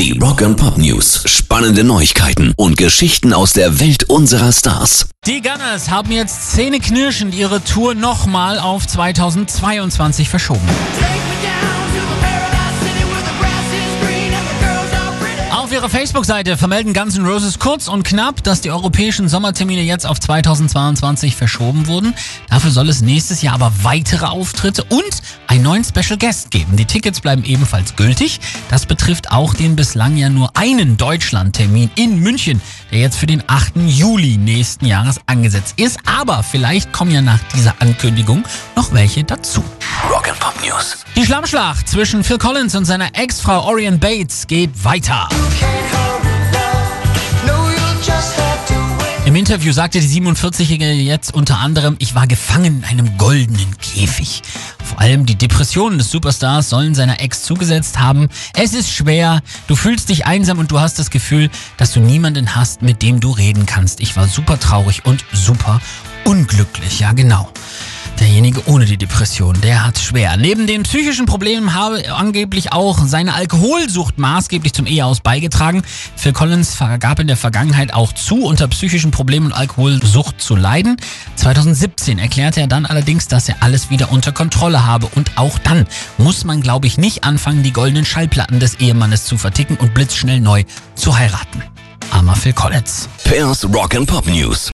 Die Rock and Pop News. Spannende Neuigkeiten und Geschichten aus der Welt unserer Stars. Die Gunners haben jetzt zähneknirschend ihre Tour nochmal auf 2022 verschoben. Auf ihrer Facebook-Seite vermelden Guns N' Roses kurz und knapp, dass die europäischen Sommertermine jetzt auf 2022 verschoben wurden. Dafür soll es nächstes Jahr aber weitere Auftritte und einen neuen Special Guest geben. Die Tickets bleiben ebenfalls gültig. Das betrifft auch den bislang ja nur einen Deutschland-Termin in München, der jetzt für den 8. Juli nächsten Jahres angesetzt ist. Aber vielleicht kommen ja nach dieser Ankündigung noch welche dazu. Rock and Pop News. Die Schlammschlacht zwischen Phil Collins und seiner Ex-Frau Orion Bates geht weiter. Interview sagte die 47-Jährige jetzt unter anderem, ich war gefangen in einem goldenen Käfig. Vor allem die Depressionen des Superstars sollen seiner Ex zugesetzt haben. Es ist schwer, du fühlst dich einsam und du hast das Gefühl, dass du niemanden hast, mit dem du reden kannst. Ich war super traurig und super unglücklich, ja genau. Derjenige ohne die Depression, der hat schwer. Neben den psychischen Problemen habe angeblich auch seine Alkoholsucht maßgeblich zum Eheaus beigetragen. Phil Collins gab in der Vergangenheit auch zu, unter psychischen Problemen und Alkoholsucht zu leiden. 2017 erklärte er dann allerdings, dass er alles wieder unter Kontrolle habe. Und auch dann muss man, glaube ich, nicht anfangen, die goldenen Schallplatten des Ehemannes zu verticken und blitzschnell neu zu heiraten. Armer Phil Collins. Pairs Rock and Pop News.